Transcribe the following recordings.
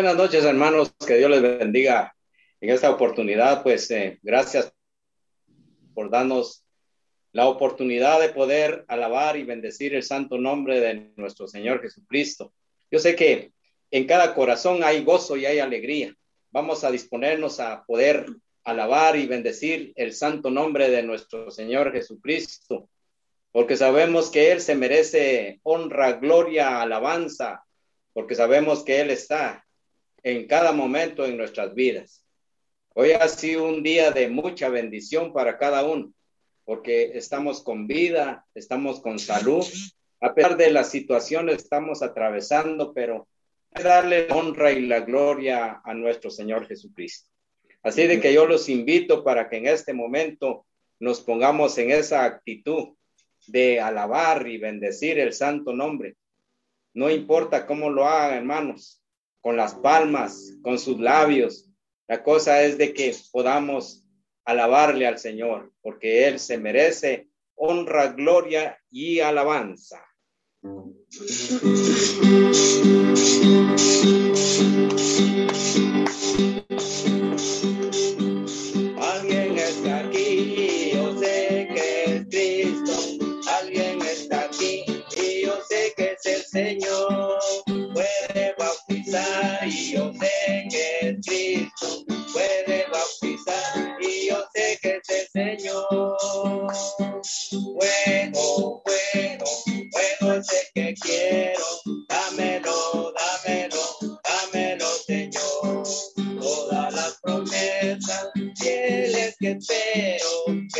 Buenas noches, hermanos. Que Dios les bendiga en esta oportunidad. Pues eh, gracias por darnos la oportunidad de poder alabar y bendecir el santo nombre de nuestro Señor Jesucristo. Yo sé que en cada corazón hay gozo y hay alegría. Vamos a disponernos a poder alabar y bendecir el santo nombre de nuestro Señor Jesucristo, porque sabemos que Él se merece honra, gloria, alabanza, porque sabemos que Él está en cada momento en nuestras vidas. Hoy ha sido un día de mucha bendición para cada uno, porque estamos con vida, estamos con salud, a pesar de las situaciones estamos atravesando, pero darle la honra y la gloria a nuestro Señor Jesucristo. Así de que yo los invito para que en este momento nos pongamos en esa actitud de alabar y bendecir el santo nombre. No importa cómo lo hagan, hermanos, con las palmas, con sus labios. La cosa es de que podamos alabarle al Señor, porque Él se merece honra, gloria y alabanza. que Cristo puede bautizar y yo sé que es el Señor. Bueno, bueno, bueno es el que quiero, dámelo, dámelo, dámelo Señor. Todas las promesas fieles que espero.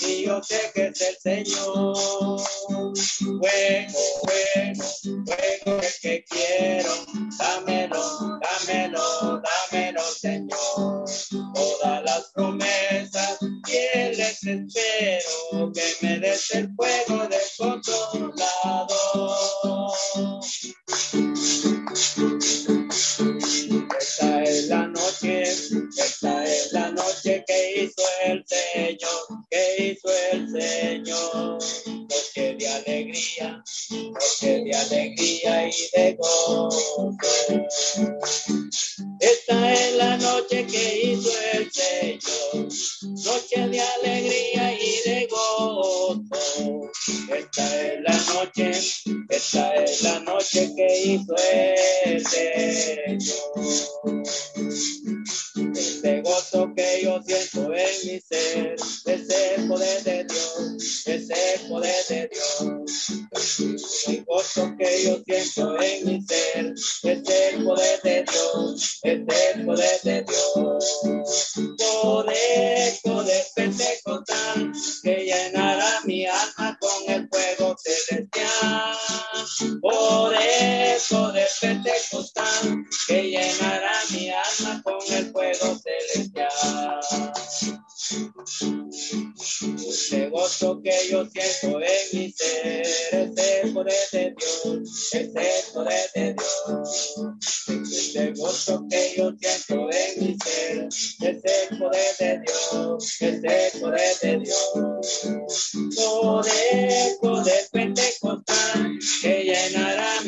y yo sé que es el Señor. Fuego, fuego, fuego es que quiero, dámelo, dámelo, dámelo, Señor. Todas las promesas fieles espero que me des el fuego descontrolado. el Señor. Noche de alegría, porque de alegría y de gozo. Esta es la noche que hizo el Señor, noche de alegría y de gozo. Esta es la noche, esta es la noche que hizo el Señor. Este gozo que yo siento en mi ser, es el poder de Dios, es el poder de Dios. El gozo que yo siento en mi ser, es el poder de Dios, es el poder, poder de Dios. Poder, poder pentecostal que llenará mi alma con el fuego celestial. Poder, poder pentecostal que llenará mi alma con el fuego celestial. Este gozo que yo siento en mi ser es el poder de Dios, es el poder de Dios. Este gozo que yo siento en mi ser es el poder de Dios, es el poder de Dios. Poder, poder pentecostal que llenará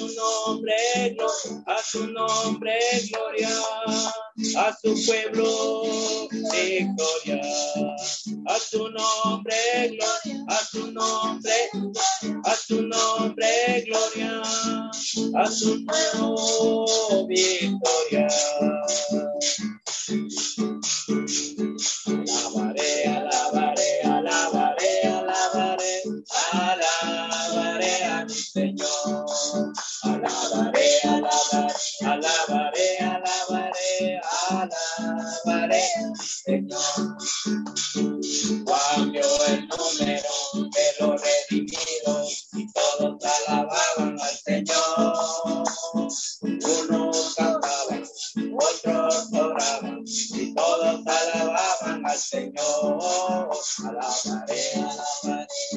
su nombre, a su nombre gloria, a su pueblo victoria, a su nombre gloria, a su nombre, a su nombre gloria, a su pueblo victoria. Alabaré, alabaré alabaré a mi Señor. Alabaré, alabaré, alabaré, alabaré, alabaré a mi Señor. Cambio el número de los redimidos y todos alababan al Señor. Unos cantaban, otros oraban y todos alababan al Señor. Alabaré,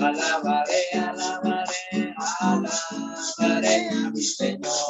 alabaré, alabaré, alabaré, alabaré a mi Señor.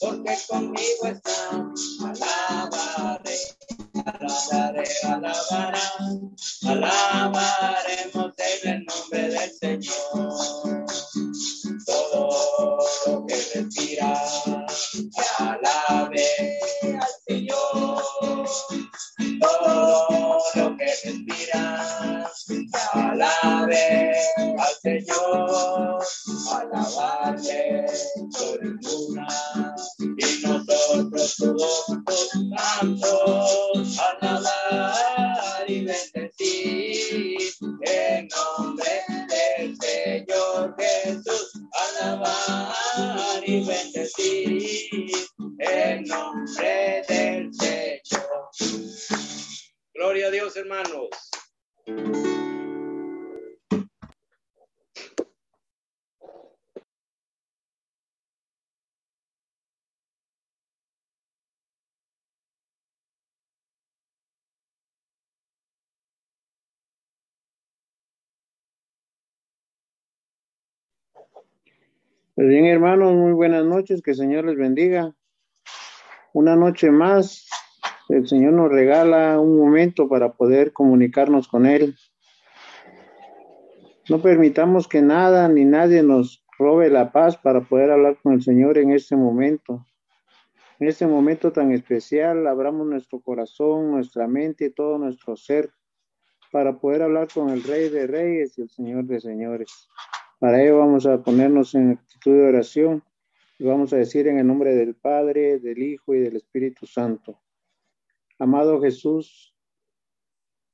porque conmigo está. Alabaré, alabaré, alabará, alabaré. Pues bien, hermanos, muy buenas noches, que el Señor les bendiga. Una noche más, el Señor nos regala un momento para poder comunicarnos con Él. No permitamos que nada ni nadie nos robe la paz para poder hablar con el Señor en este momento. En este momento tan especial, abramos nuestro corazón, nuestra mente y todo nuestro ser para poder hablar con el Rey de Reyes y el Señor de Señores. Para ello vamos a ponernos en actitud de oración y vamos a decir en el nombre del Padre, del Hijo y del Espíritu Santo. Amado Jesús,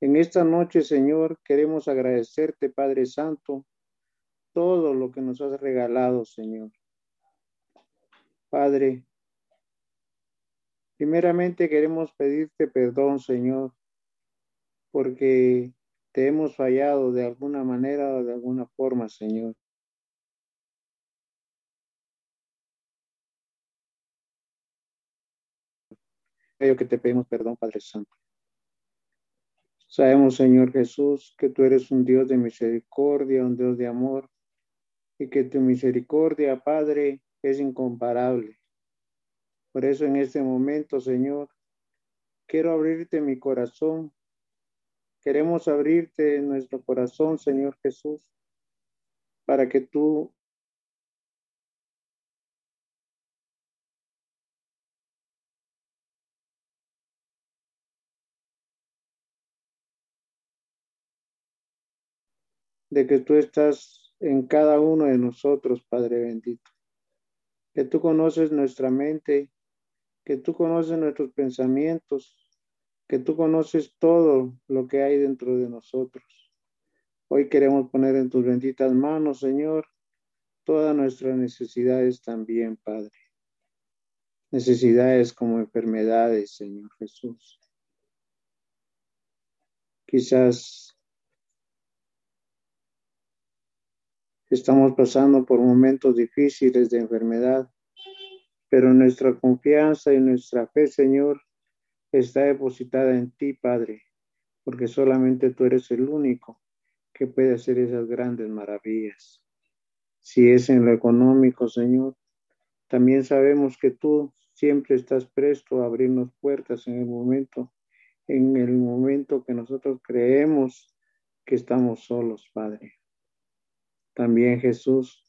en esta noche, Señor, queremos agradecerte, Padre Santo, todo lo que nos has regalado, Señor. Padre, primeramente queremos pedirte perdón, Señor, porque te hemos fallado de alguna manera o de alguna forma, Señor. Que te pedimos perdón, Padre Santo. Sabemos, Señor Jesús, que tú eres un Dios de misericordia, un Dios de amor, y que tu misericordia, Padre, es incomparable. Por eso en este momento, Señor, quiero abrirte mi corazón Queremos abrirte nuestro corazón, Señor Jesús, para que tú de que tú estás en cada uno de nosotros, Padre bendito. Que tú conoces nuestra mente, que tú conoces nuestros pensamientos, que tú conoces todo lo que hay dentro de nosotros. Hoy queremos poner en tus benditas manos, Señor, todas nuestras necesidades también, Padre. Necesidades como enfermedades, Señor Jesús. Quizás estamos pasando por momentos difíciles de enfermedad, pero nuestra confianza y nuestra fe, Señor, está depositada en ti, Padre, porque solamente tú eres el único que puede hacer esas grandes maravillas. Si es en lo económico, Señor, también sabemos que tú siempre estás presto a abrirnos puertas en el momento, en el momento que nosotros creemos que estamos solos, Padre. También Jesús,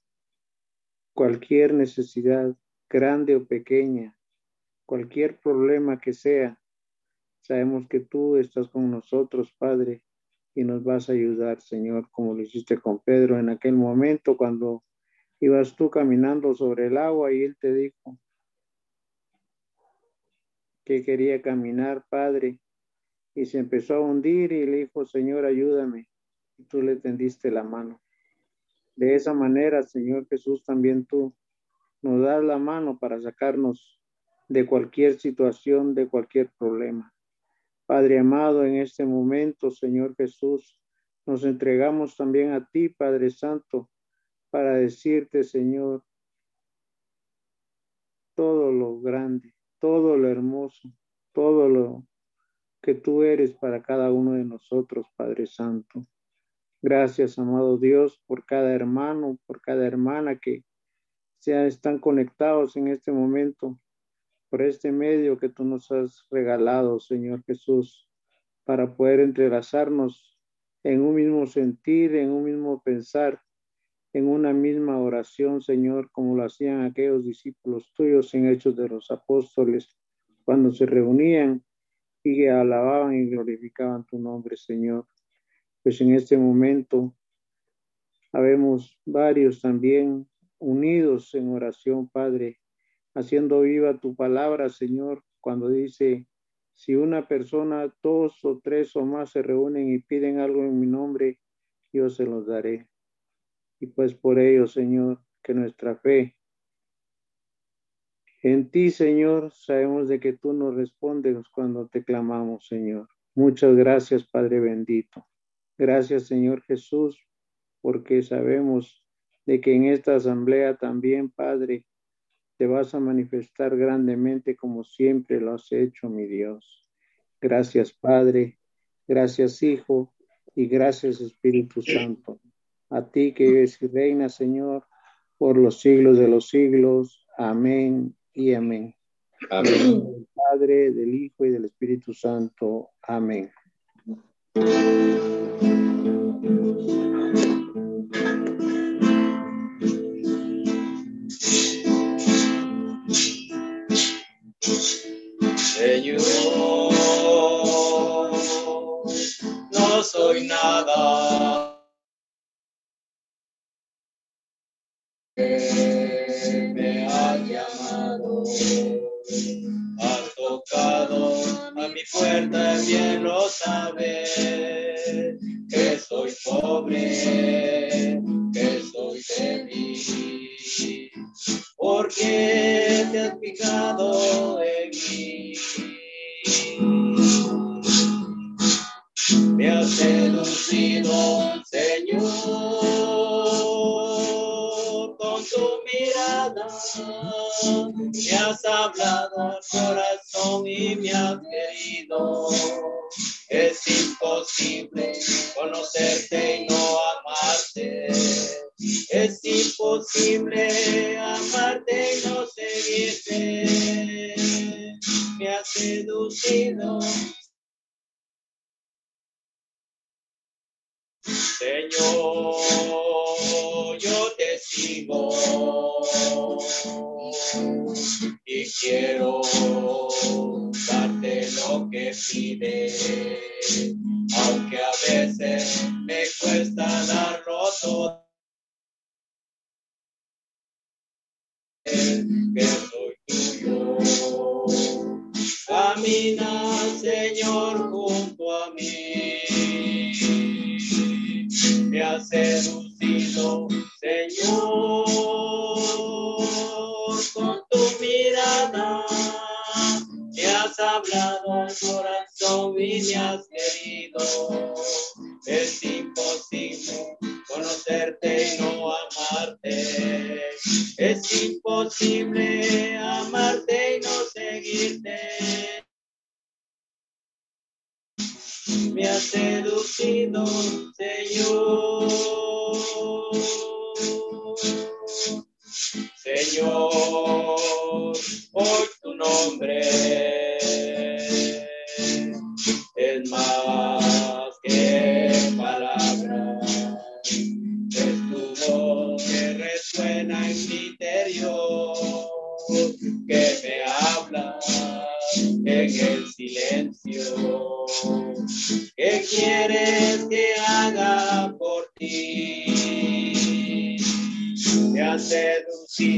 cualquier necesidad, grande o pequeña, cualquier problema que sea, Sabemos que tú estás con nosotros, Padre, y nos vas a ayudar, Señor, como lo hiciste con Pedro en aquel momento cuando ibas tú caminando sobre el agua y él te dijo que quería caminar, Padre, y se empezó a hundir y le dijo, Señor, ayúdame. Y tú le tendiste la mano. De esa manera, Señor Jesús, también tú nos das la mano para sacarnos de cualquier situación, de cualquier problema. Padre amado, en este momento, Señor Jesús, nos entregamos también a ti, Padre Santo, para decirte, Señor, todo lo grande, todo lo hermoso, todo lo que tú eres para cada uno de nosotros, Padre Santo. Gracias, amado Dios, por cada hermano, por cada hermana que se están conectados en este momento por este medio que tú nos has regalado, Señor Jesús, para poder entrelazarnos en un mismo sentir, en un mismo pensar, en una misma oración, Señor, como lo hacían aquellos discípulos tuyos en Hechos de los Apóstoles, cuando se reunían y alababan y glorificaban tu nombre, Señor. Pues en este momento habemos varios también unidos en oración, Padre, haciendo viva tu palabra, Señor, cuando dice, si una persona, dos o tres o más se reúnen y piden algo en mi nombre, yo se los daré. Y pues por ello, Señor, que nuestra fe en ti, Señor, sabemos de que tú nos respondes cuando te clamamos, Señor. Muchas gracias, Padre bendito. Gracias, Señor Jesús, porque sabemos de que en esta asamblea también, Padre, te vas a manifestar grandemente como siempre lo has hecho, mi Dios. Gracias, Padre. Gracias, Hijo. Y gracias, Espíritu Santo. A ti que eres reina, Señor, por los siglos de los siglos. Amén y amén. Amén. Del Padre, del Hijo y del Espíritu Santo. Amén. Señor, no soy nada. Me ha llamado, ha tocado a mi puerta, bien lo sabe, que soy pobre, que soy débil, porque te has fijado en mí. Me has seducido, Señor me has hablado al corazón y me has querido. Es imposible conocerte y no amarte. Es imposible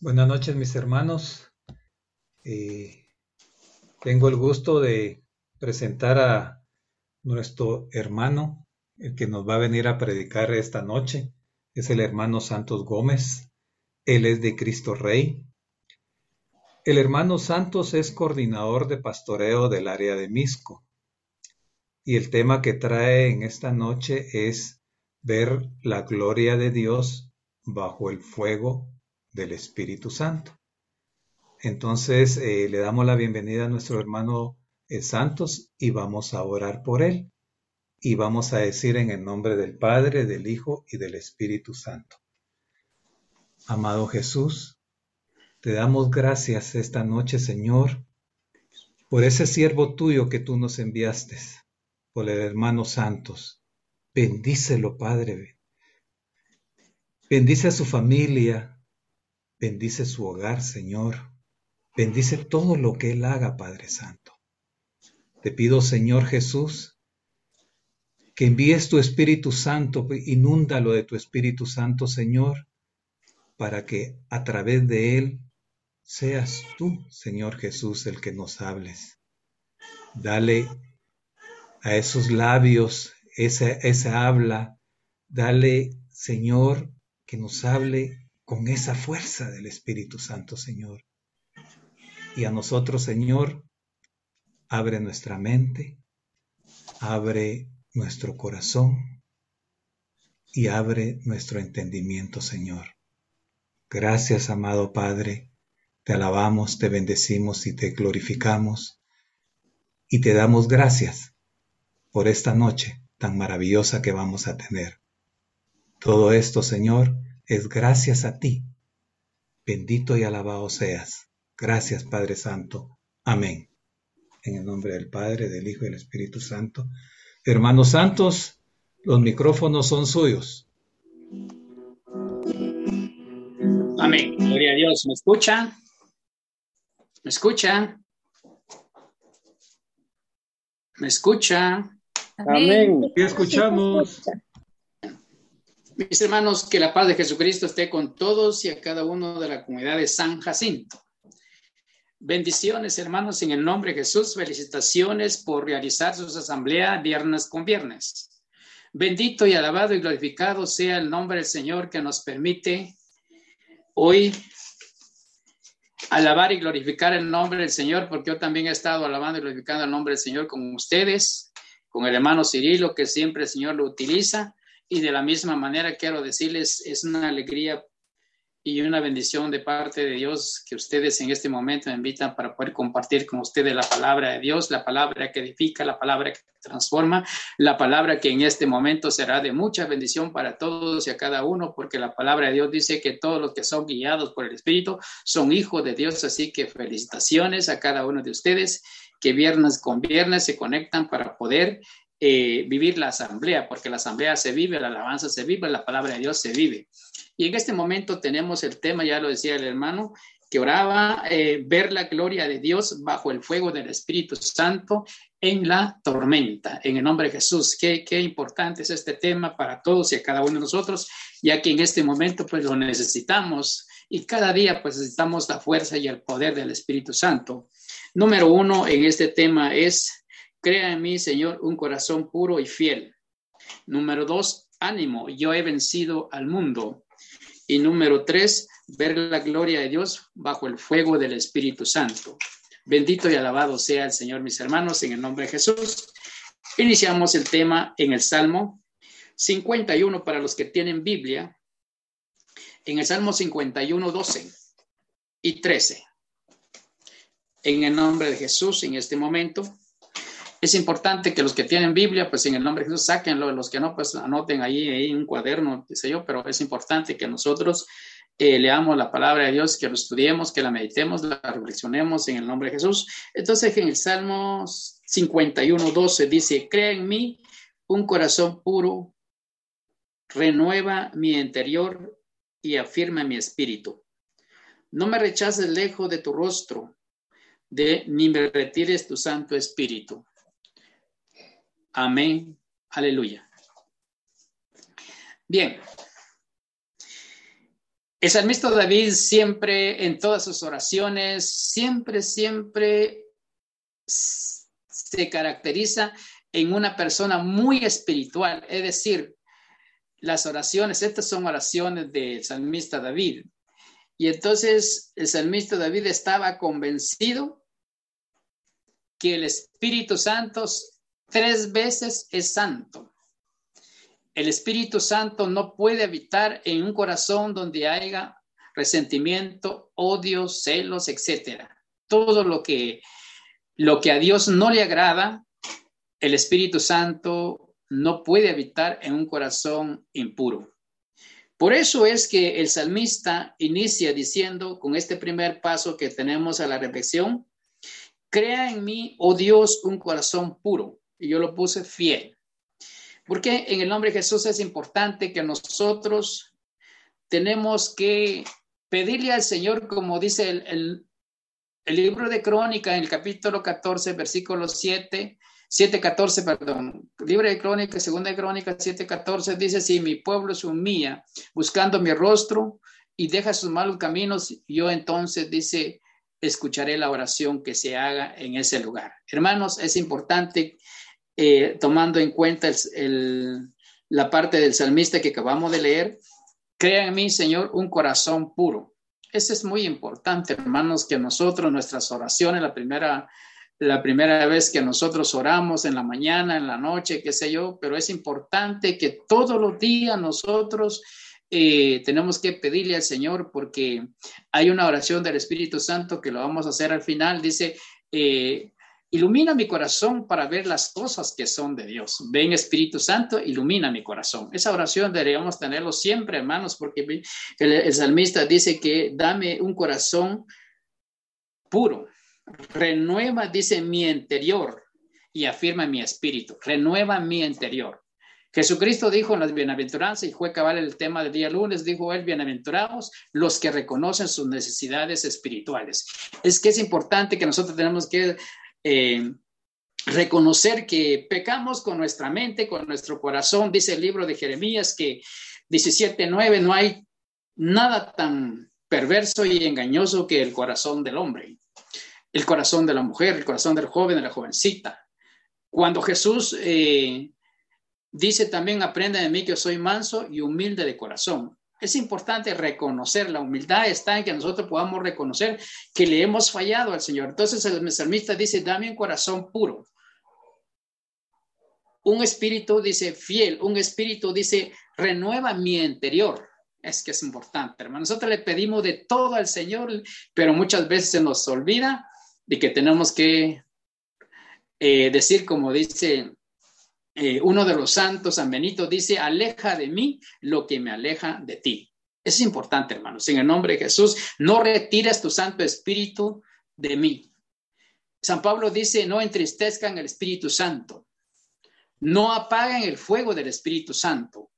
Buenas noches mis hermanos. Eh, tengo el gusto de presentar a nuestro hermano, el que nos va a venir a predicar esta noche. Es el hermano Santos Gómez. Él es de Cristo Rey. El hermano Santos es coordinador de pastoreo del área de Misco. Y el tema que trae en esta noche es ver la gloria de Dios bajo el fuego del Espíritu Santo. Entonces eh, le damos la bienvenida a nuestro hermano eh, Santos y vamos a orar por él. Y vamos a decir en el nombre del Padre, del Hijo y del Espíritu Santo. Amado Jesús, te damos gracias esta noche, Señor, por ese siervo tuyo que tú nos enviaste, por el hermano Santos. Bendícelo, Padre. Bendice a su familia, Bendice su hogar, Señor. Bendice todo lo que Él haga, Padre Santo. Te pido, Señor Jesús, que envíes tu Espíritu Santo, inúndalo de tu Espíritu Santo, Señor, para que a través de Él seas tú, Señor Jesús, el que nos hables. Dale a esos labios esa, esa habla, dale, Señor, que nos hable con esa fuerza del Espíritu Santo, Señor. Y a nosotros, Señor, abre nuestra mente, abre nuestro corazón y abre nuestro entendimiento, Señor. Gracias, amado Padre. Te alabamos, te bendecimos y te glorificamos y te damos gracias por esta noche tan maravillosa que vamos a tener. Todo esto, Señor, es gracias a ti. Bendito y alabado seas. Gracias, Padre Santo. Amén. En el nombre del Padre, del Hijo y del Espíritu Santo. Hermanos santos, los micrófonos son suyos. Amén. Gloria a Dios. ¿Me escuchan? ¿Me escuchan? ¿Me escuchan? Amén. ¿Qué escuchamos? Mis hermanos, que la paz de Jesucristo esté con todos y a cada uno de la comunidad de San Jacinto. Bendiciones, hermanos, en el nombre de Jesús. Felicitaciones por realizar sus asambleas viernes con viernes. Bendito y alabado y glorificado sea el nombre del Señor que nos permite hoy alabar y glorificar el nombre del Señor, porque yo también he estado alabando y glorificando el nombre del Señor con ustedes, con el hermano Cirilo, que siempre el Señor lo utiliza. Y de la misma manera quiero decirles, es una alegría y una bendición de parte de Dios que ustedes en este momento me invitan para poder compartir con ustedes la palabra de Dios, la palabra que edifica, la palabra que transforma, la palabra que en este momento será de mucha bendición para todos y a cada uno, porque la palabra de Dios dice que todos los que son guiados por el Espíritu son hijos de Dios, así que felicitaciones a cada uno de ustedes que viernes con viernes se conectan para poder eh, vivir la asamblea, porque la asamblea se vive, la alabanza se vive, la palabra de Dios se vive. Y en este momento tenemos el tema, ya lo decía el hermano, que oraba, eh, ver la gloria de Dios bajo el fuego del Espíritu Santo en la tormenta, en el nombre de Jesús. Qué, qué importante es este tema para todos y a cada uno de nosotros, ya que en este momento pues lo necesitamos y cada día pues necesitamos la fuerza y el poder del Espíritu Santo. Número uno en este tema es, crea en mí, Señor, un corazón puro y fiel. Número dos, ánimo, yo he vencido al mundo. Y número tres, ver la gloria de Dios bajo el fuego del Espíritu Santo. Bendito y alabado sea el Señor, mis hermanos, en el nombre de Jesús. Iniciamos el tema en el Salmo 51 para los que tienen Biblia. En el Salmo 51, 12 y 13. En el nombre de Jesús, en este momento, es importante que los que tienen Biblia, pues en el nombre de Jesús, sáquenlo. Los que no, pues anoten ahí, ahí un cuaderno, qué sé yo, pero es importante que nosotros eh, leamos la palabra de Dios, que lo estudiemos, que la meditemos, la reflexionemos en el nombre de Jesús. Entonces, en el Salmo 51, 12 dice, crea en mí un corazón puro, renueva mi interior y afirma mi espíritu. No me rechaces lejos de tu rostro, de, ni me retires tu santo espíritu. Amén. Aleluya. Bien. El salmista David siempre, en todas sus oraciones, siempre, siempre se caracteriza en una persona muy espiritual. Es decir, las oraciones, estas son oraciones del salmista David. Y entonces el salmista David estaba convencido que el Espíritu Santo tres veces es santo. El Espíritu Santo no puede habitar en un corazón donde haya resentimiento, odio, celos, etcétera. Todo lo que lo que a Dios no le agrada, el Espíritu Santo no puede habitar en un corazón impuro. Por eso es que el salmista inicia diciendo con este primer paso que tenemos a la reflexión, crea en mí, oh Dios, un corazón puro yo lo puse fiel. Porque en el nombre de Jesús es importante que nosotros tenemos que pedirle al Señor, como dice el, el libro de Crónica, en el capítulo 14, versículo 7, 7.14, perdón, libro de Crónica, segunda de Crónica 7.14, dice, si mi pueblo se humilla buscando mi rostro y deja sus malos caminos, yo entonces, dice, escucharé la oración que se haga en ese lugar. Hermanos, es importante, eh, tomando en cuenta la parte del salmista que acabamos de leer, crea en mí, Señor, un corazón puro eso es muy importante, hermanos, que nosotros, nuestras oraciones, la primera, la primera vez que nosotros oramos en la mañana, en la noche, qué sé yo, pero es importante que todos los días nosotros eh, tenemos que pedirle al Señor porque hay una oración del Espíritu Santo que lo vamos a hacer al final. Dice, eh, Ilumina mi corazón para ver las cosas que son de Dios. Ven Espíritu Santo, ilumina mi corazón. Esa oración deberíamos tenerlo siempre, hermanos, porque el, salmista dice que dame un corazón puro. Renueva, dice, mi interior y afirma mi espíritu. Renueva mi interior. Jesucristo dijo en las bienaventuranzas, y fue cabal el tema del día lunes, dijo él, bienaventurados los que reconocen sus necesidades espirituales. Es que es importante que nosotros tenemos que eh, reconocer que pecamos con nuestra mente, con nuestro corazón. Dice el libro de Jeremías que 17.9, no hay nada tan perverso y engañoso que el corazón del hombre, el corazón de la mujer, el corazón del joven, de la jovencita. Cuando Jesús eh, dice también, aprenda de mí que soy manso y humilde de corazón. Es importante reconocer, la humildad está en que nosotros podamos reconocer que le hemos fallado al Señor. Entonces el salmista dice, dame un corazón puro. Un espíritu dice fiel, un espíritu dice renueva mi interior. Es que es importante, hermano. Nosotros le pedimos de todo al Señor, pero muchas veces se nos olvida de que tenemos que eh, decir, como dice eh, uno de los santos, San Benito, dice, aleja de mí lo que me aleja de ti. Es importante, hermanos. En el nombre de Jesús, no retires tu Santo Espíritu de mí. San Pablo dice, no entristezcan el Espíritu Santo. No apaguen el fuego del Espíritu Santo.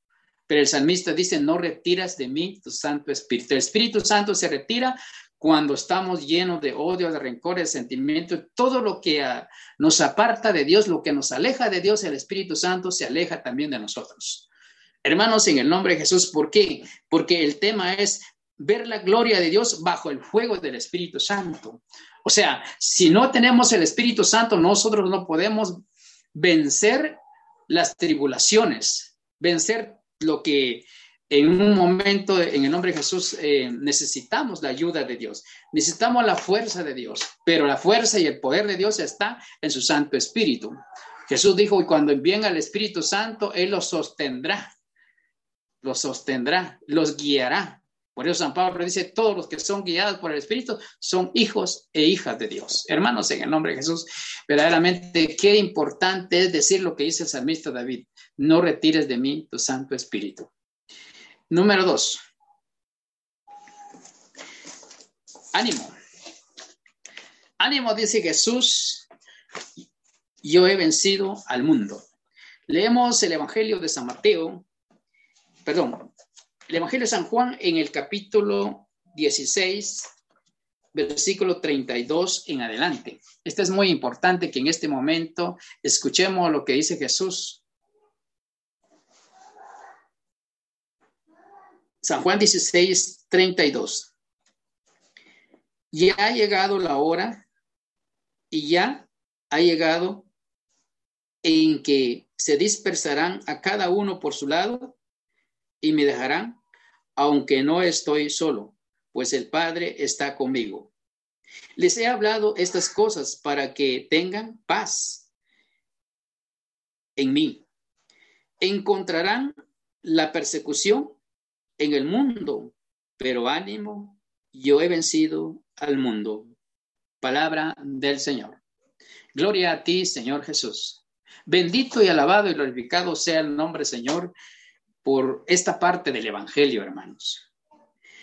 Pero el salmista dice, no retiras de mí tu Santo Espíritu. El Espíritu Santo se retira cuando estamos llenos de odio, de rencor, de sentimiento, todo lo que ah, nos aparta de Dios, lo que nos aleja de Dios, el Espíritu Santo se aleja también de nosotros. Hermanos, en el nombre de Jesús, ¿por qué? Porque el tema es ver la gloria de Dios bajo el fuego del Espíritu Santo. O sea, si no tenemos el Espíritu Santo, nosotros no podemos vencer las tribulaciones, vencer lo que en un momento, en el nombre de Jesús, eh, necesitamos la ayuda de Dios, necesitamos la fuerza de Dios, pero la fuerza y el poder de Dios está en su Santo Espíritu. Jesús dijo, y cuando envíen al Espíritu Santo, Él los sostendrá, los sostendrá, los guiará. Por eso San Pablo dice, todos los que son guiados por el Espíritu son hijos e hijas de Dios. Hermanos, en el nombre de Jesús, verdaderamente qué importante es decir lo que dice el salmista David, no retires de mí tu Santo Espíritu. Número dos. Ánimo. Ánimo, dice Jesús, yo he vencido al mundo. Leemos el Evangelio de San Mateo, perdón, el Evangelio de San Juan en el capítulo 16, versículo 32 en adelante. Esto es muy importante que en este momento escuchemos lo que dice Jesús San Juan 16, 32. Ya ha llegado la hora y ya ha llegado en que se dispersarán a cada uno por su lado y me dejarán, aunque no estoy solo, pues el Padre está conmigo. Les he hablado estas cosas para que tengan paz en mí. Encontrarán la persecución en el mundo, pero ánimo, yo he vencido al mundo. Palabra del Señor. Gloria a ti, Señor Jesús. Bendito y alabado y glorificado sea el nombre, Señor, por esta parte del Evangelio, hermanos.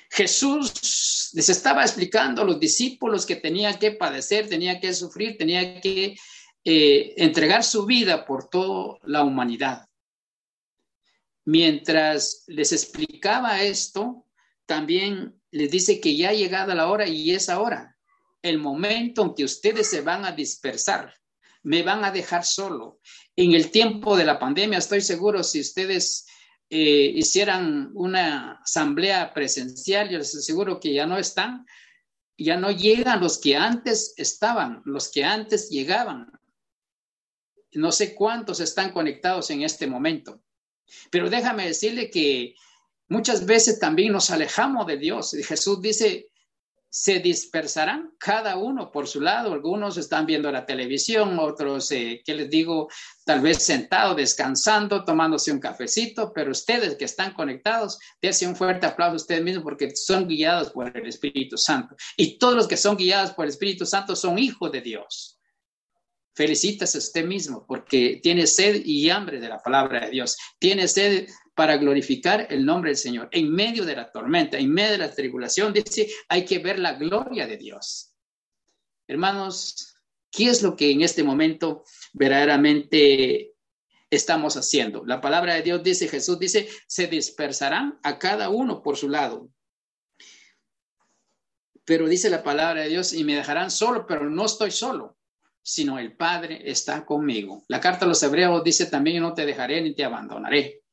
Jesús les estaba explicando a los discípulos que tenían que padecer, tenía que sufrir, tenía que eh, entregar su vida por toda la humanidad. Mientras les explicaba esto, también les dice que ya ha llegado la hora y es ahora. el momento en que ustedes se van a dispersar, me van a dejar solo. En el tiempo de la pandemia, estoy seguro, si ustedes eh, hicieran una asamblea presencial, yo les aseguro que ya no están, ya no llegan los que antes estaban, los que antes llegaban. No sé cuántos están conectados en este momento, pero déjame decirle que muchas veces también nos alejamos de Dios. Jesús dice, se dispersarán cada uno por su lado. Algunos están viendo la televisión, otros, eh, ¿qué les digo? Tal vez sentados, descansando, tomándose un cafecito, pero ustedes que están conectados, dense un fuerte aplauso a ustedes mismos porque son guiados por el Espíritu Santo. Y todos los que son guiados por el Espíritu Santo son hijos de Dios. Felicítase usted mismo porque tiene sed y hambre de la palabra de Dios. Tiene sed para glorificar el nombre del Señor. En medio de la tormenta, en medio de la tribulación, dice, hay que ver la gloria de Dios. Hermanos, ¿qué es lo que en este momento verdaderamente estamos haciendo? La palabra de Dios dice, Jesús dice, se dispersarán a cada uno por su lado. Pero dice la palabra de Dios, y me dejarán solo, pero no estoy solo sino el Padre está conmigo. La carta a los hebreos dice también, no te dejaré ni te abandonaré.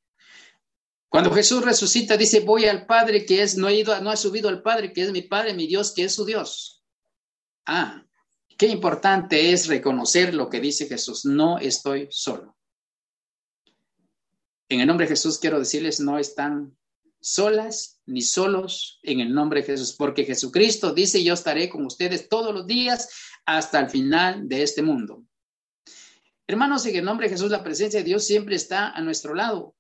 Cuando Jesús resucita, dice, voy al Padre que es, no he ido, no ha subido al Padre que es mi Padre, mi Dios, que es su Dios. Ah, qué importante es reconocer lo que dice Jesús, no estoy solo. En el nombre de Jesús quiero decirles, no están solas ni solos en el nombre de Jesús, porque Jesucristo dice, yo estaré con ustedes todos los días hasta el final de este mundo. Hermanos, en el nombre de Jesús, la presencia de Dios siempre está a nuestro lado.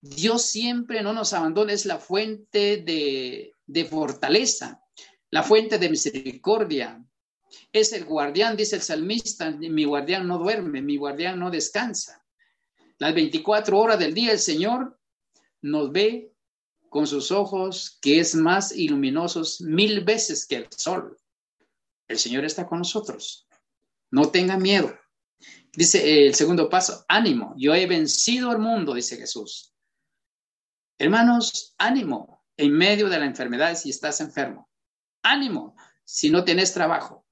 Dios siempre no nos abandona, es la fuente de, de fortaleza, la fuente de misericordia. Es el guardián, dice el salmista, mi guardián no duerme, mi guardián no descansa. Las 24 horas del día el Señor nos ve con sus ojos que es más iluminosos mil veces que el sol. El Señor está con nosotros. No tenga miedo. Dice el segundo paso, ánimo, yo he vencido al mundo, dice Jesús. Hermanos, ánimo en medio de la enfermedad si estás enfermo. Ánimo si no tienes trabajo.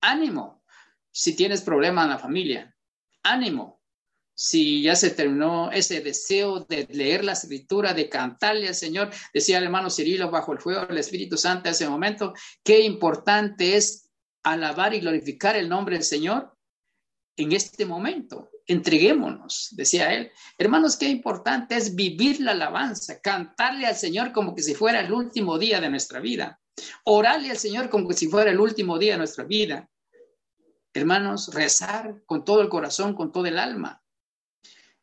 Ánimo si tienes problema en la familia. Ánimo si ya se terminó ese deseo de leer la escritura, de cantarle al Señor. Decía el hermano Cirilo bajo el fuego del Espíritu Santo en ese momento, qué importante es alabar y glorificar el nombre del Señor en este momento entreguémonos, decía él. Hermanos, qué importante es vivir la alabanza, cantarle al Señor como que si fuera el último día de nuestra vida, orarle al Señor como que si fuera el último día de nuestra vida. Hermanos, rezar con todo el corazón, con todo el alma.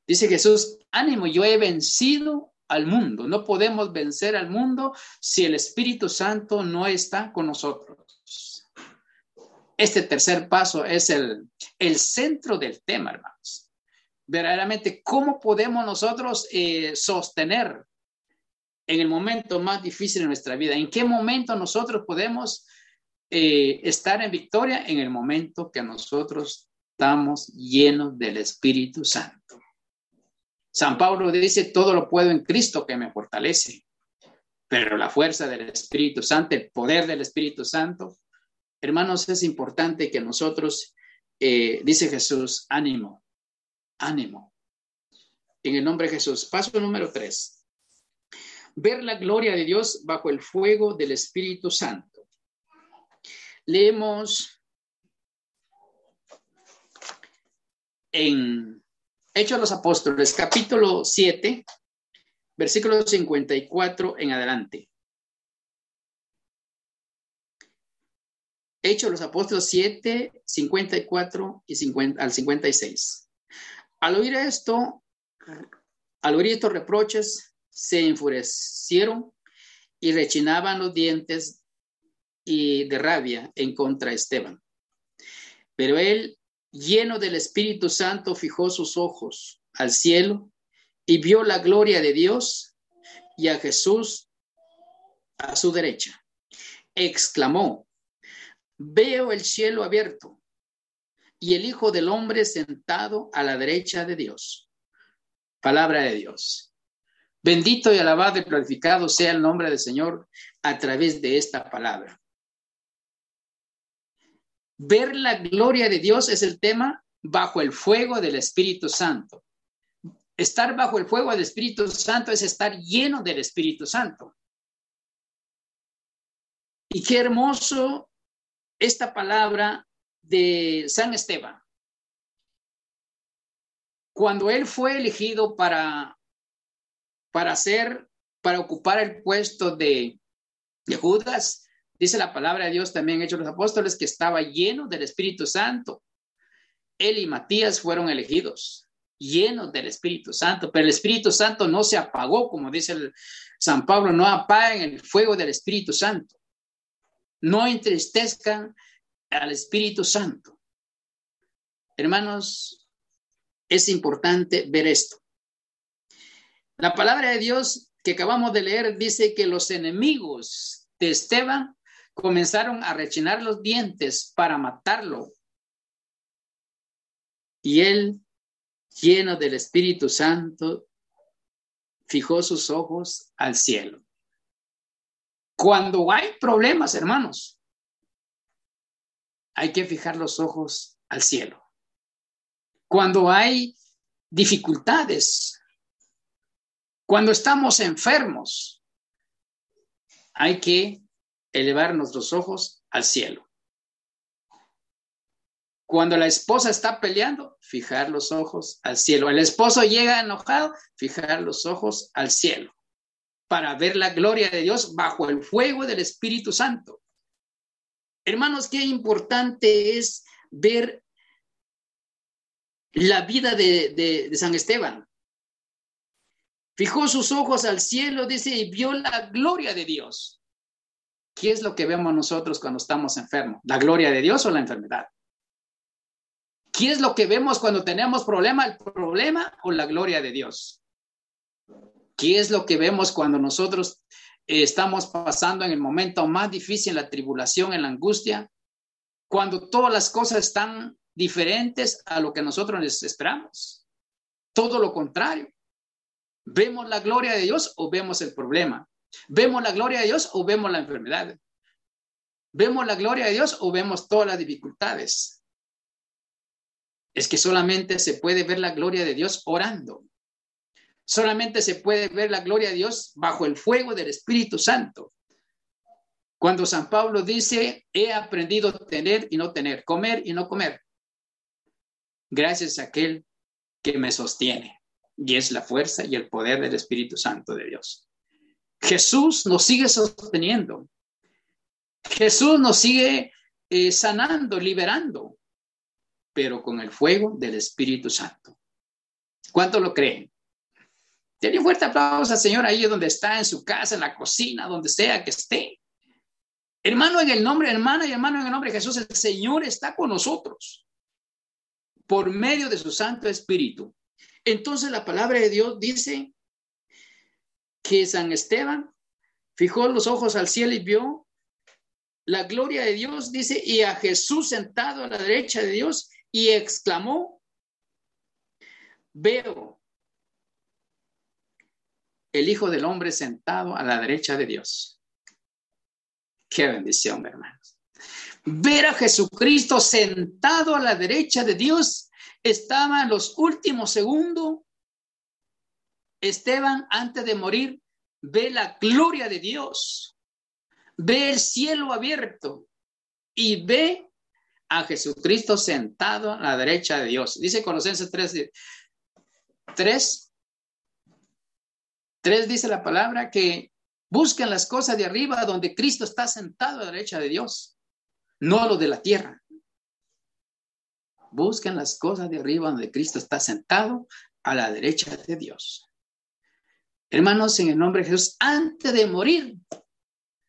Dice Jesús, ánimo, yo he vencido al mundo. No podemos vencer al mundo si el Espíritu Santo no está con nosotros. Este tercer paso es el, el centro del tema, hermanos. Verdaderamente, ¿cómo podemos nosotros eh, sostener en el momento más difícil de nuestra vida? ¿En qué momento nosotros podemos eh, estar en victoria? En el momento que nosotros estamos llenos del Espíritu Santo. San Pablo dice, todo lo puedo en Cristo que me fortalece, pero la fuerza del Espíritu Santo, el poder del Espíritu Santo, Hermanos, es importante que nosotros, eh, dice Jesús, ánimo, ánimo. En el nombre de Jesús. Paso número tres. Ver la gloria de Dios bajo el fuego del Espíritu Santo. Leemos en Hechos de los Apóstoles, capítulo 7, versículo 54 en adelante. Hechos los Apóstoles 7, 54 y 50, al 56. Al oír esto, al oír estos reproches, se enfurecieron y rechinaban los dientes y de rabia en contra de Esteban. Pero él, lleno del Espíritu Santo, fijó sus ojos al cielo y vio la gloria de Dios y a Jesús a su derecha. Exclamó, Veo el cielo abierto y el Hijo del Hombre sentado a la derecha de Dios. Palabra de Dios. Bendito y alabado y glorificado sea el nombre del Señor a través de esta palabra. Ver la gloria de Dios es el tema bajo el fuego del Espíritu Santo. Estar bajo el fuego del Espíritu Santo es estar lleno del Espíritu Santo. Y qué hermoso esta palabra de San Esteban. Cuando él fue elegido para, para para ocupar el puesto de, de Judas, dice la palabra de Dios también hecho los apóstoles que estaba lleno del Espíritu Santo. Él y Matías fueron elegidos, llenos del Espíritu Santo, pero el Espíritu Santo no se apagó, como dice San Pablo, no apaguen el fuego del Espíritu Santo. No entristezcan al Espíritu Santo. Hermanos, es importante ver esto. La palabra de Dios que acabamos de leer dice que los enemigos de Esteban comenzaron a rechinar los dientes para matarlo. Y él, lleno del Espíritu Santo, fijó sus ojos al cielo. Cuando hay problemas, hermanos, hay que fijar los ojos al cielo. Cuando hay dificultades, cuando estamos enfermos, hay que elevar nuestros ojos al cielo. Cuando la esposa está peleando, fijar los ojos al cielo. El esposo llega enojado, fijar los ojos al cielo para ver la gloria de Dios bajo el fuego del Espíritu Santo. Hermanos, qué importante es ver la vida de, San Esteban. Fijó sus ojos al cielo, dice, y vio la gloria de Dios. ¿Qué es lo que vemos nosotros cuando estamos enfermos? ¿La gloria de Dios o la enfermedad? ¿Qué es lo que vemos cuando tenemos problema? ¿El problema o la gloria de Dios? ¿Qué es lo que vemos cuando nosotros eh, estamos pasando en el momento más difícil, en la tribulación, en la angustia? Cuando todas las cosas están diferentes a lo que nosotros esperamos. Todo lo contrario. ¿Vemos la gloria de Dios o vemos el problema? ¿Vemos la gloria de Dios o vemos la enfermedad? ¿Vemos la gloria de Dios o vemos todas las dificultades? Es que solamente se puede ver la gloria de Dios orando. Solamente se puede ver la gloria de Dios bajo el fuego del Espíritu Santo. Cuando San Pablo dice, he aprendido a tener y no tener, comer y no comer, gracias a aquel que me sostiene, y es la fuerza y el poder del Espíritu Santo de Dios. Jesús nos sigue sosteniendo. Jesús nos sigue eh, sanando, liberando, pero con el fuego del Espíritu Santo. ¿Cuánto lo creen? Tiene fuerte aplauso al Señor ahí donde está, en su casa, en la cocina, donde sea que esté. Hermano, en el nombre, hermana y hermano, en el nombre de Jesús, el Señor está con nosotros por medio de su Santo Espíritu. Entonces la palabra de Dios dice que San Esteban fijó los ojos al cielo y vio la gloria de Dios, dice, y a Jesús sentado a la derecha de Dios y exclamó, veo el Hijo del Hombre sentado a la derecha de Dios. Qué bendición, hermanos. Ver a Jesucristo sentado a la derecha de Dios estaba en los últimos segundos. Esteban, antes de morir, ve la gloria de Dios, ve el cielo abierto y ve a Jesucristo sentado a la derecha de Dios. Dice Colosenses 3, 3 Tres dice la palabra que busquen las cosas de arriba donde Cristo está sentado a la derecha de Dios, no lo de la tierra. Busquen las cosas de arriba donde Cristo está sentado a la derecha de Dios. Hermanos, en el nombre de Jesús, antes de morir,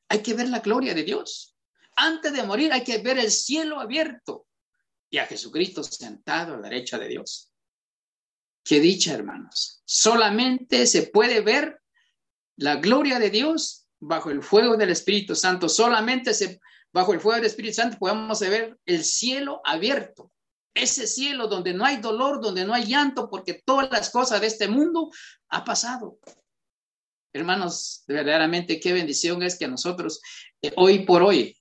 hay que ver la gloria de Dios. Antes de morir, hay que ver el cielo abierto y a Jesucristo sentado a la derecha de Dios. Qué dicha, hermanos. Solamente se puede ver la gloria de Dios bajo el fuego del Espíritu Santo. Solamente se, bajo el fuego del Espíritu Santo podemos ver el cielo abierto. Ese cielo donde no hay dolor, donde no hay llanto, porque todas las cosas de este mundo ha pasado. Hermanos, verdaderamente qué bendición es que nosotros eh, hoy por hoy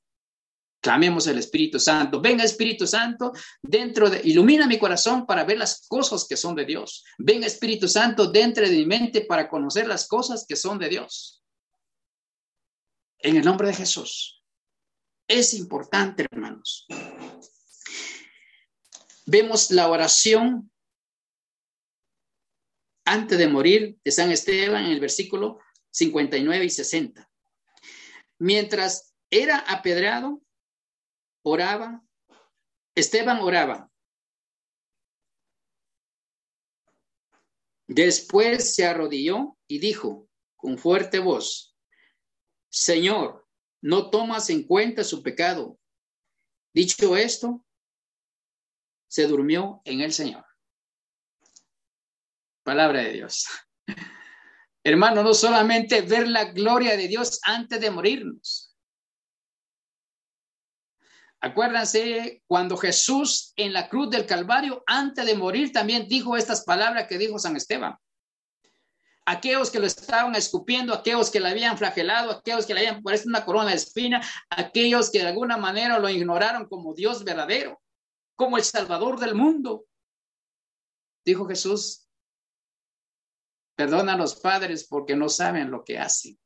Clamemos el Espíritu Santo. Venga Espíritu Santo dentro de, ilumina mi corazón para ver las cosas que son de Dios. Venga Espíritu Santo dentro de mi mente para conocer las cosas que son de Dios. En el nombre de Jesús. Es importante, hermanos. Vemos la oración antes de morir de San Esteban en el versículo 59 y 60. Mientras era apedrado, oraba, Esteban oraba. Después se arrodilló y dijo con fuerte voz, Señor, no tomas en cuenta su pecado. Dicho esto, se durmió en el Señor. Palabra de Dios. Hermano, no solamente ver la gloria de Dios antes de morirnos. Acuérdense cuando Jesús en la cruz del Calvario, antes de morir, también dijo estas palabras que dijo San Esteban. Aquellos que lo estaban escupiendo, aquellos que le habían flagelado, aquellos que le habían puesto una corona de espina, aquellos que de alguna manera lo ignoraron como Dios verdadero, como el Salvador del mundo. Dijo Jesús, Perdona a los padres porque no saben lo que hacen.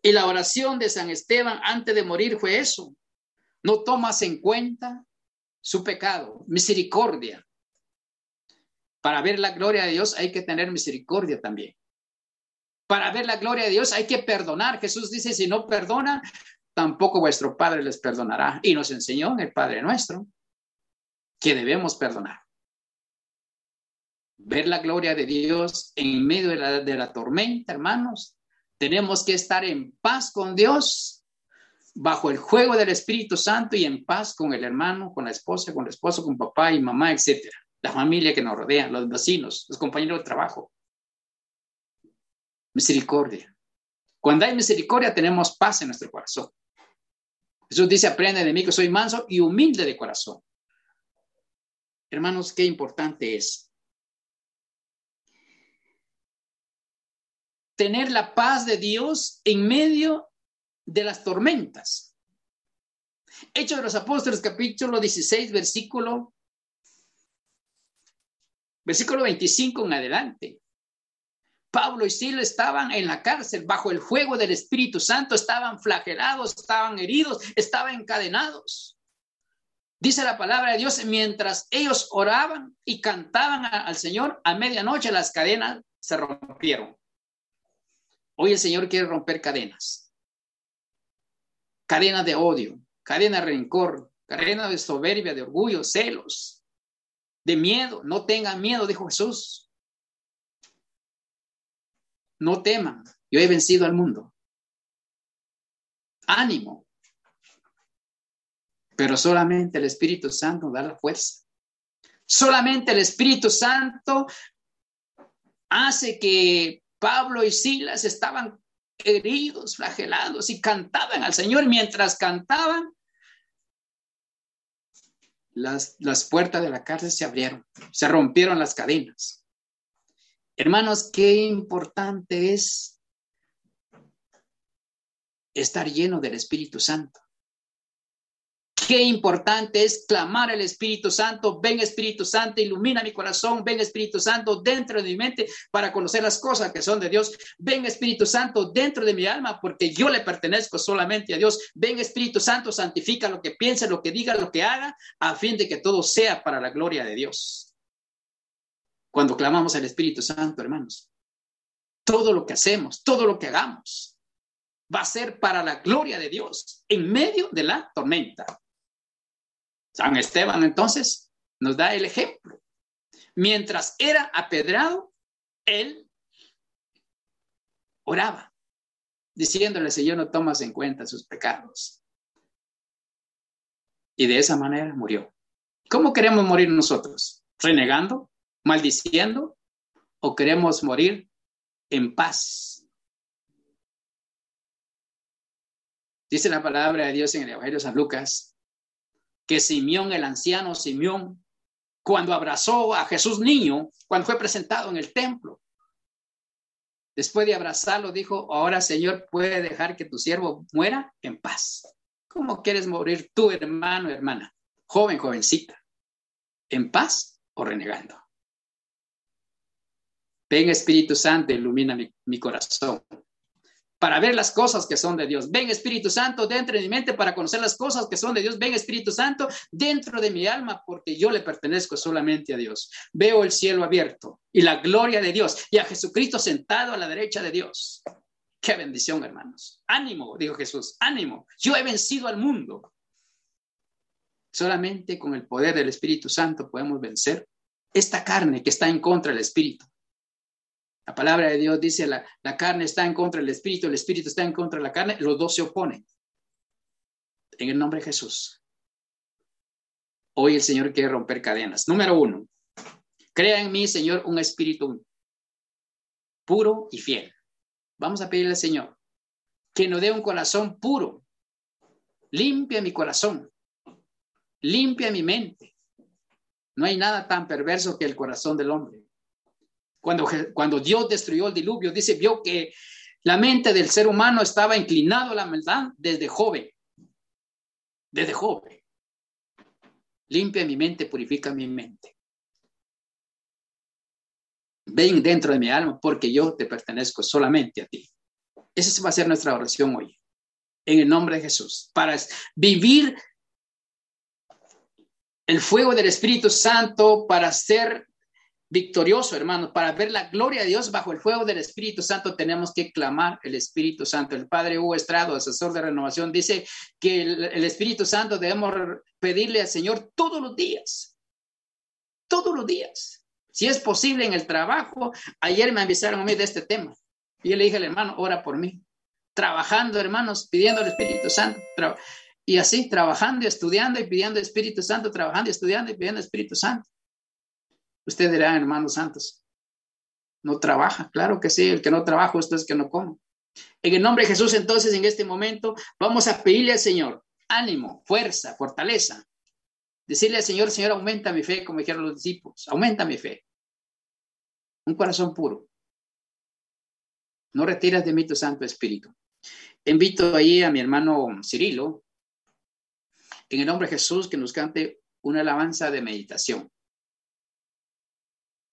Y la oración de San Esteban antes de morir fue eso. No tomas en cuenta su pecado, misericordia. Para ver la gloria de Dios hay que tener misericordia también. Para ver la gloria de Dios hay que perdonar. Jesús dice, si no perdona, tampoco vuestro Padre les perdonará. Y nos enseñó en el Padre nuestro que debemos perdonar ver la gloria de Dios en medio de la, tormenta, hermanos. Tenemos que estar en paz con Dios, bajo el juego del Espíritu Santo y en paz con el hermano, con la esposa, con el esposo, con papá y mamá, etcétera. La familia que nos rodea, los vecinos, los compañeros de trabajo. Misericordia. Cuando hay misericordia tenemos paz en nuestro corazón. Jesús dice, aprende de mí que soy manso y humilde de corazón. Hermanos, qué importante es tener la paz de Dios en medio de las tormentas. Hechos de los Apóstoles, capítulo 16, versículo, versículo 25 en adelante. Pablo y Silas estaban en la cárcel bajo el fuego del Espíritu Santo, estaban flagelados, estaban heridos, estaban encadenados. Dice la palabra de Dios, mientras ellos oraban y cantaban al Señor, a medianoche las cadenas se rompieron. Hoy el Señor quiere romper cadenas. Cadenas de odio, cadenas de rencor, cadenas de soberbia, de orgullo, celos, de miedo. No tengan miedo, dijo Jesús. No teman, yo he vencido al mundo. Ánimo. Pero solamente el Espíritu Santo da la fuerza. Solamente el Espíritu Santo hace que Pablo y Silas estaban heridos, flagelados y cantaban al Señor. Mientras cantaban, las, las puertas de la cárcel se abrieron, se rompieron las cadenas. Hermanos, qué importante es estar lleno del Espíritu Santo. Qué importante es clamar al Espíritu Santo, ven Espíritu Santo, ilumina mi corazón, ven Espíritu Santo dentro de mi mente para conocer las cosas que son de Dios. Ven Espíritu Santo dentro de mi alma porque yo le pertenezco solamente a Dios. Ven Espíritu Santo, santifica lo que piense, lo que diga, lo que haga, a fin de que todo sea para la gloria de Dios. Cuando clamamos al Espíritu Santo, hermanos, todo lo que hacemos, todo lo que hagamos, va a ser para la gloria de Dios en medio de la tormenta. San Esteban entonces nos da el ejemplo. Mientras era apedrado, él oraba, diciéndole, Señor, no tomas en cuenta sus pecados. Y de esa manera murió. ¿Cómo queremos morir nosotros? ¿Renegando? ¿Maldiciendo? ¿O queremos morir en paz? Dice la palabra de Dios en el Evangelio de San Lucas, que Simeón, el anciano Simeón, cuando abrazó a Jesús niño, cuando fue presentado en el templo, después de abrazarlo, dijo, ahora Señor, puede dejar que tu siervo muera en paz, ¿Cómo quieres morir tú, hermano, hermana? Joven, jovencita. ¿En paz o renegando? Ven Espíritu Santo, ilumina mi, mi corazón para ver las cosas que son de Dios. Ven Espíritu Santo dentro de mi mente para conocer las cosas que son de Dios. Ven Espíritu Santo dentro de mi alma porque yo le pertenezco solamente a Dios. Veo el cielo abierto y la gloria de Dios y a Jesucristo sentado a la derecha de Dios. Qué bendición, hermanos. Ánimo, dijo Jesús, ánimo. Yo he vencido al mundo. Solamente con el poder del Espíritu Santo podemos vencer esta carne que está en contra del Espíritu. La palabra de Dios dice, la, la carne está en contra del espíritu, el espíritu está en contra de la carne, los dos se oponen. En el nombre de Jesús. Hoy el Señor quiere romper cadenas. Número uno, crea en mí, Señor, un espíritu puro y fiel. Vamos a pedirle al Señor que nos dé un corazón puro. Limpia mi corazón. Limpia mi mente. No hay nada tan perverso que el corazón del hombre. Cuando, cuando Dios destruyó el diluvio, dice, vio que la mente del ser humano estaba inclinado a la maldad desde joven. Desde joven. Limpia mi mente, purifica mi mente. Ven dentro de mi alma porque yo te pertenezco solamente a ti. Esa va a ser nuestra oración hoy. En el nombre de Jesús. Para vivir el fuego del Espíritu Santo, para ser victorioso, hermanos. Para ver la gloria de Dios bajo el fuego del Espíritu Santo, tenemos que clamar el Espíritu Santo. El Padre Hugo Estrado, asesor de renovación, dice que el, Espíritu Santo debemos pedirle al Señor todos los días. Todos los días. Si es posible en el trabajo, ayer me avisaron a mí de este tema. Y yo le dije al hermano, ora por mí. Trabajando, hermanos, pidiendo al Espíritu Santo. y así, trabajando y estudiando y pidiendo Espíritu Santo, trabajando y estudiando y pidiendo Espíritu Santo. Usted dirá, hermanos santos, no trabaja. Claro que sí, el que no trabaja, usted es que no come. En el nombre de Jesús, entonces, en este momento, vamos a pedirle al Señor ánimo, fuerza, fortaleza. Decirle al Señor, Señor, aumenta mi fe, como dijeron los discípulos, aumenta mi fe. Un corazón puro. No retiras de mí tu Santo Espíritu. Invito ahí a mi hermano Cirilo, en el nombre de Jesús, que nos cante una alabanza de meditación.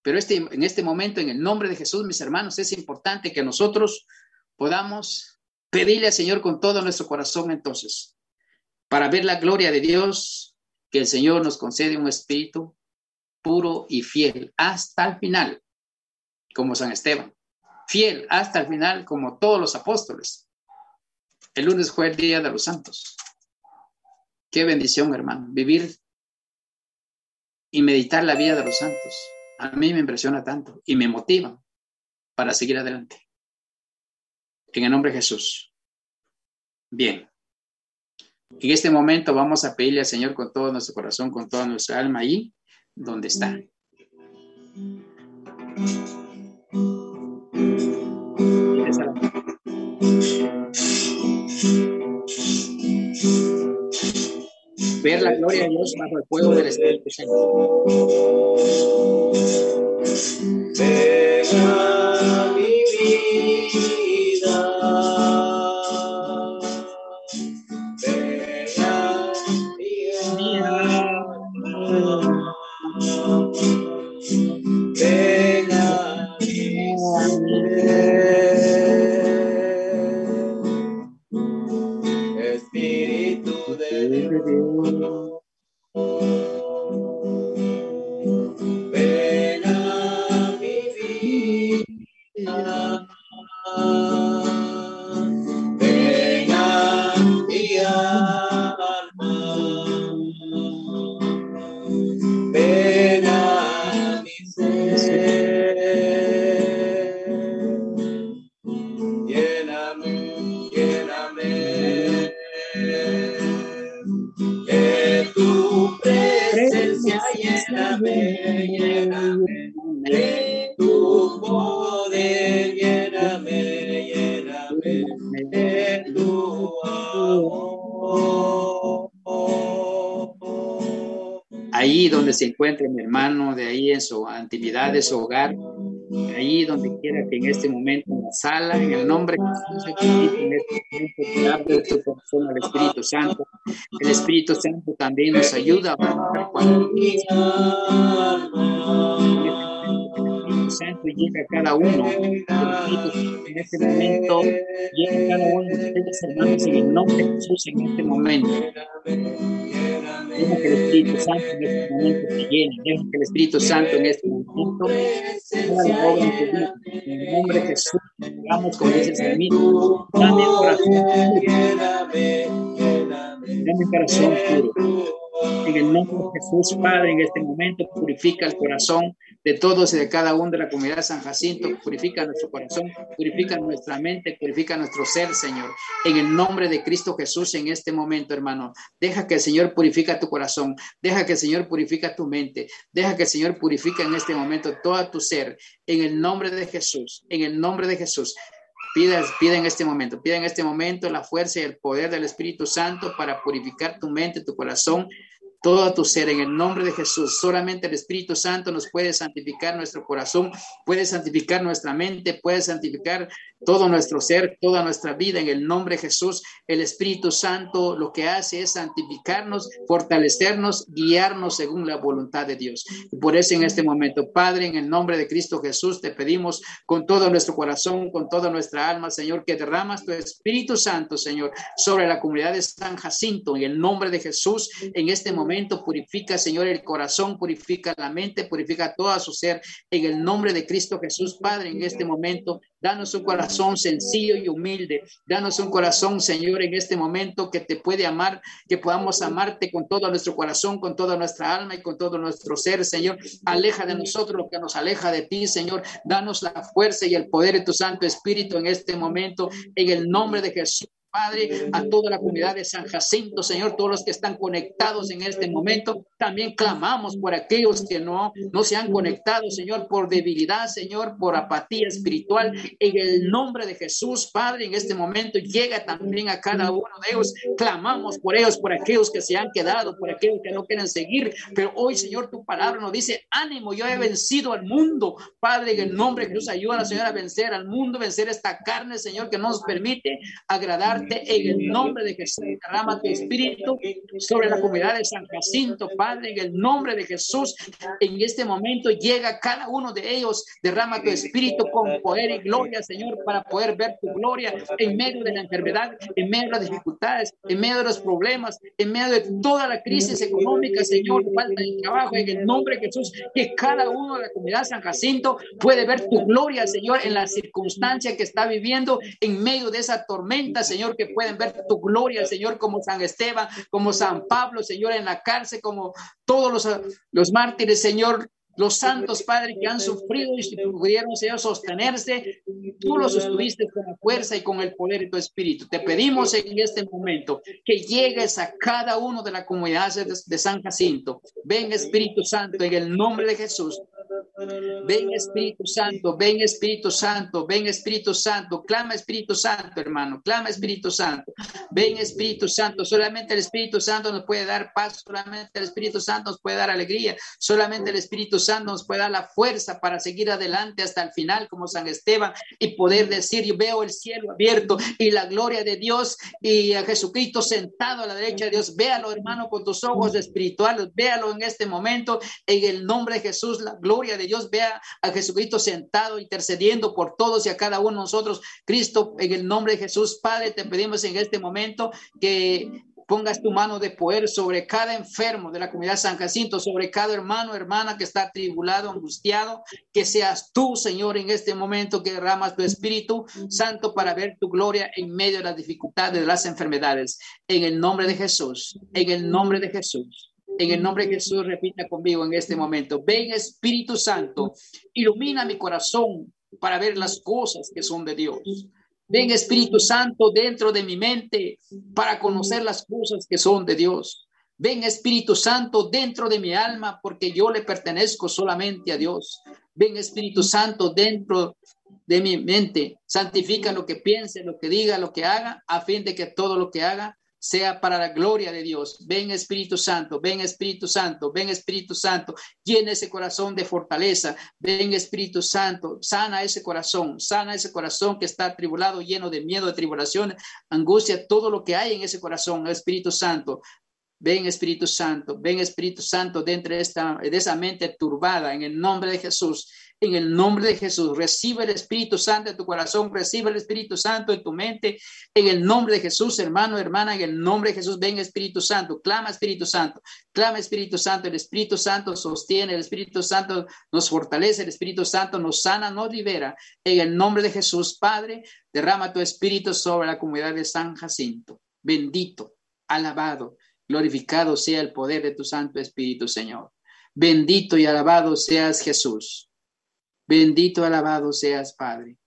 Pero este, en este momento, en el nombre de Jesús, mis hermanos, es importante que nosotros podamos pedirle al Señor con todo nuestro corazón entonces, para ver la gloria de Dios, que el Señor nos concede un espíritu puro y fiel hasta el final, como San Esteban, fiel hasta el final, como todos los apóstoles. El lunes fue el Día de los Santos. Qué bendición, hermano, vivir y meditar la vida de los santos a mí me impresiona tanto y me motiva para seguir adelante. En el nombre de Jesús. Bien. En este momento vamos a pedirle al Señor con todo nuestro corazón, con toda nuestra alma ahí donde está. Ver la gloria de Dios bajo el fuego del Espíritu Santo. Hermano de ahí en su intimidad de su hogar, allí donde quiera que en este momento en la sala, en el nombre de Jesús, en este momento te tu corazón al Espíritu Santo. El Espíritu Santo también nos ayuda a Santo llega a cada uno. En este momento llega a cada uno de ustedes, hermanos, en el nombre de Jesús, en este momento. Deja que el Espíritu Santo en este momento te llene. Deja que el Espíritu Santo en este momento en el nombre de Jesús, vamos con ese servicio. Dame corazón Dame corazón puro. En el nombre de Jesús, Padre, en este momento purifica el corazón de todos y de cada uno de la comunidad San Jacinto, purifica nuestro corazón, purifica nuestra mente, purifica nuestro ser, Señor. En el nombre de Cristo Jesús, en este momento, hermano, deja que el Señor purifica tu corazón, deja que el Señor purifica tu mente, deja que el Señor purifica en este momento todo tu ser. En el nombre de Jesús, en el nombre de Jesús. Pida, pida en este momento, pida en este momento la fuerza y el poder del Espíritu Santo para purificar tu mente, tu corazón, todo tu ser en el nombre de Jesús. Solamente el Espíritu Santo nos puede santificar nuestro corazón, puede santificar nuestra mente, puede santificar todo nuestro ser, toda nuestra vida en el nombre de Jesús. El Espíritu Santo lo que hace es santificarnos, fortalecernos, guiarnos según la voluntad de Dios. Y por eso en este momento, Padre, en el nombre de Cristo Jesús, te pedimos con todo nuestro corazón, con toda nuestra alma, Señor, que derramas tu Espíritu Santo, Señor, sobre la comunidad de San Jacinto. En el nombre de Jesús, en este momento purifica, Señor, el corazón, purifica la mente, purifica todo su ser. En el nombre de Cristo Jesús, Padre, en este momento Danos un corazón sencillo y humilde. Danos un corazón, Señor, en este momento que te puede amar, que podamos amarte con todo nuestro corazón, con toda nuestra alma y con todo nuestro ser, Señor. Aleja de nosotros lo que nos aleja de ti, Señor. Danos la fuerza y el poder de tu Santo Espíritu en este momento, en el nombre de Jesús. Padre, a toda la comunidad de San Jacinto, Señor, todos los que están conectados en este momento, también clamamos por aquellos que no, no se han conectado, Señor, por debilidad, Señor, por apatía espiritual. En el nombre de Jesús, Padre, en este momento llega también a cada uno de ellos. Clamamos por ellos, por aquellos que se han quedado, por aquellos que no quieren seguir. Pero hoy, Señor, tu palabra nos dice, ánimo, yo he vencido al mundo. Padre, en el nombre de Jesús, ayuda Señor, a vencer al mundo, vencer esta carne, Señor, que no nos permite agradar en el nombre de Jesús. Derrama tu espíritu sobre la comunidad de San Jacinto, Padre, en el nombre de Jesús. En este momento llega cada uno de ellos. Derrama tu espíritu con poder y gloria, Señor, para poder ver tu gloria en medio de la enfermedad, en medio de las dificultades, en medio de los problemas, en medio de toda la crisis económica, Señor, falta de trabajo, en el nombre de Jesús, que cada uno de la comunidad de San Jacinto puede ver tu gloria, Señor, en la circunstancia que está viviendo, en medio de esa tormenta, Señor que pueden ver tu gloria, Señor, como San Esteban, como San Pablo, Señor, en la cárcel, como todos los, los mártires, Señor, los santos, Padre, que han sufrido y pudieron, Señor, sostenerse, tú los estuviste con la fuerza y con el poder de tu Espíritu. Te pedimos en este momento que llegues a cada uno de la comunidad de San Jacinto. Ven, Espíritu Santo, en el nombre de Jesús. Ven Espíritu Santo, ven Espíritu Santo, ven Espíritu Santo, clama Espíritu Santo, hermano, clama Espíritu Santo, ven Espíritu Santo, solamente el Espíritu Santo nos puede dar paz, solamente el Espíritu Santo nos puede dar alegría, solamente el Espíritu Santo nos puede dar la fuerza para seguir adelante hasta el final como San Esteban y poder decir, yo veo el cielo abierto y la gloria de Dios y a Jesucristo sentado a la derecha de Dios, véalo hermano con tus ojos espirituales, véalo en este momento en el nombre de Jesús, la gloria de Dios vea a Jesucristo sentado intercediendo por todos y a cada uno de nosotros. Cristo, en el nombre de Jesús, Padre, te pedimos en este momento que pongas tu mano de poder sobre cada enfermo de la comunidad San Jacinto, sobre cada hermano, hermana que está tribulado, angustiado, que seas tú, Señor, en este momento que derramas tu Espíritu Santo para ver tu gloria en medio de las dificultades de las enfermedades. En el nombre de Jesús, en el nombre de Jesús. En el nombre de Jesús, repita conmigo en este momento. Ven Espíritu Santo, ilumina mi corazón para ver las cosas que son de Dios. Ven Espíritu Santo dentro de mi mente para conocer las cosas que son de Dios. Ven Espíritu Santo dentro de mi alma porque yo le pertenezco solamente a Dios. Ven Espíritu Santo dentro de mi mente. Santifica lo que piense, lo que diga, lo que haga, a fin de que todo lo que haga sea para la gloria de Dios. Ven Espíritu Santo, ven Espíritu Santo, ven Espíritu Santo, llena ese corazón de fortaleza. Ven Espíritu Santo, sana ese corazón, sana ese corazón que está tribulado, lleno de miedo, de tribulación, angustia, todo lo que hay en ese corazón, Espíritu Santo. Ven Espíritu Santo, ven Espíritu Santo dentro de, esta, de esa mente turbada en el nombre de Jesús. En el nombre de Jesús, recibe el Espíritu Santo en tu corazón, recibe el Espíritu Santo en tu mente. En el nombre de Jesús, hermano, hermana, en el nombre de Jesús, ven Espíritu Santo, clama Espíritu Santo, clama Espíritu Santo. El Espíritu Santo sostiene, el Espíritu Santo nos fortalece, el Espíritu Santo nos sana, nos libera. En el nombre de Jesús, Padre, derrama tu Espíritu sobre la comunidad de San Jacinto. Bendito, alabado, glorificado sea el poder de tu Santo Espíritu, Señor. Bendito y alabado seas Jesús. Bendito, alabado seas, Padre,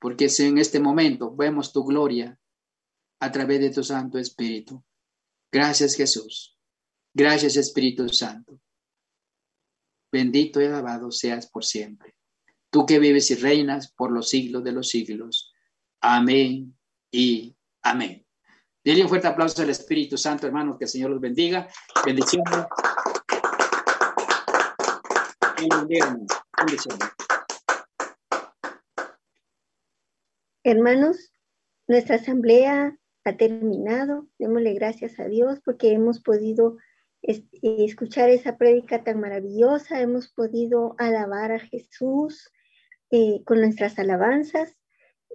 porque en este momento vemos tu gloria a través de tu Santo Espíritu. Gracias, Jesús. Gracias, Espíritu Santo. Bendito y alabado seas por siempre. Tú que vives y reinas por los siglos de los siglos. Amén y amén. Dile un fuerte aplauso al Espíritu Santo, hermanos, que el Señor los bendiga. Bendiciones. Hermanos, nuestra asamblea ha terminado. Démosle gracias a Dios porque hemos podido escuchar esa prédica tan maravillosa, hemos podido alabar a Jesús eh, con nuestras alabanzas.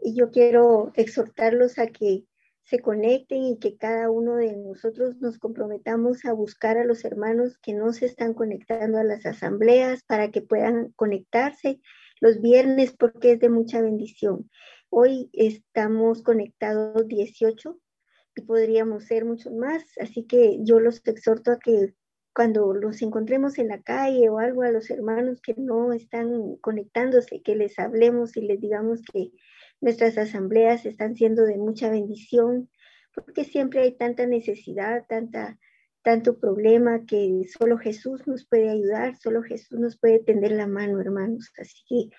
Y yo quiero exhortarlos a que se conecten y que cada uno de nosotros nos comprometamos a buscar a los hermanos que no se están conectando a las asambleas para que puedan conectarse los viernes porque es de mucha bendición. Hoy estamos conectados 18 y podríamos ser muchos más, así que yo los exhorto a que cuando los encontremos en la calle o algo a los hermanos que no están conectándose, que les hablemos y les digamos que nuestras asambleas están siendo de mucha bendición, porque siempre hay tanta necesidad, tanta, tanto problema que solo Jesús nos puede ayudar, solo Jesús nos puede tender la mano, hermanos. Así que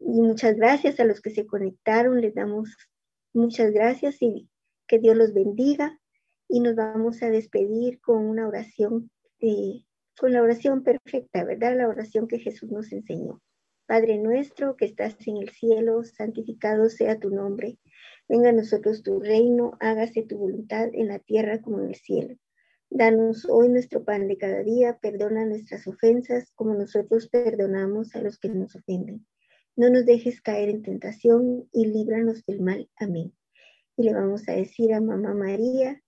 y muchas gracias a los que se conectaron, les damos muchas gracias y que Dios los bendiga. Y nos vamos a despedir con una oración, con la oración perfecta, ¿verdad? La oración que Jesús nos enseñó. Padre nuestro que estás en el cielo, santificado sea tu nombre. Venga a nosotros tu reino, hágase tu voluntad en la tierra como en el cielo. Danos hoy nuestro pan de cada día, perdona nuestras ofensas como nosotros perdonamos a los que nos ofenden no nos dejes caer en tentación y líbranos del mal. Amén. Y le vamos a decir a Mamá María,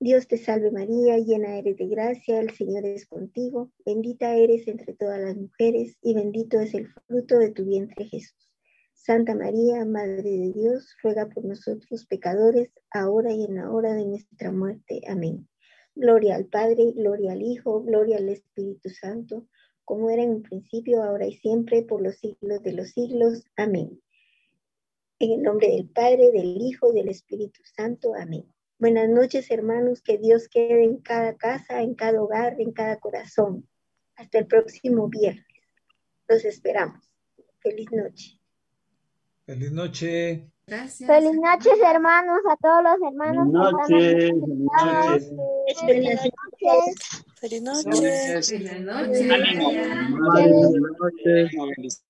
Dios te salve María, llena eres de gracia, el Señor es contigo, bendita eres entre todas las mujeres y bendito es el fruto de tu vientre Jesús. Santa María, Madre de Dios, ruega por nosotros pecadores, ahora y en la hora de nuestra muerte. Amén. Gloria al Padre, gloria al Hijo, gloria al Espíritu Santo como era en un principio, ahora y siempre, por los siglos de los siglos. Amén. En el nombre del Padre, del Hijo y del Espíritu Santo. Amén. Buenas noches, hermanos. Que Dios quede en cada casa, en cada hogar, en cada corazón. Hasta el próximo viernes. Los esperamos. Feliz noche. Feliz noche. Gracias. Feliz noches, hermanos, a todos los hermanos. Feliz noches. Feliz noches. Feliz noches. Feliz noches. Feliz noches.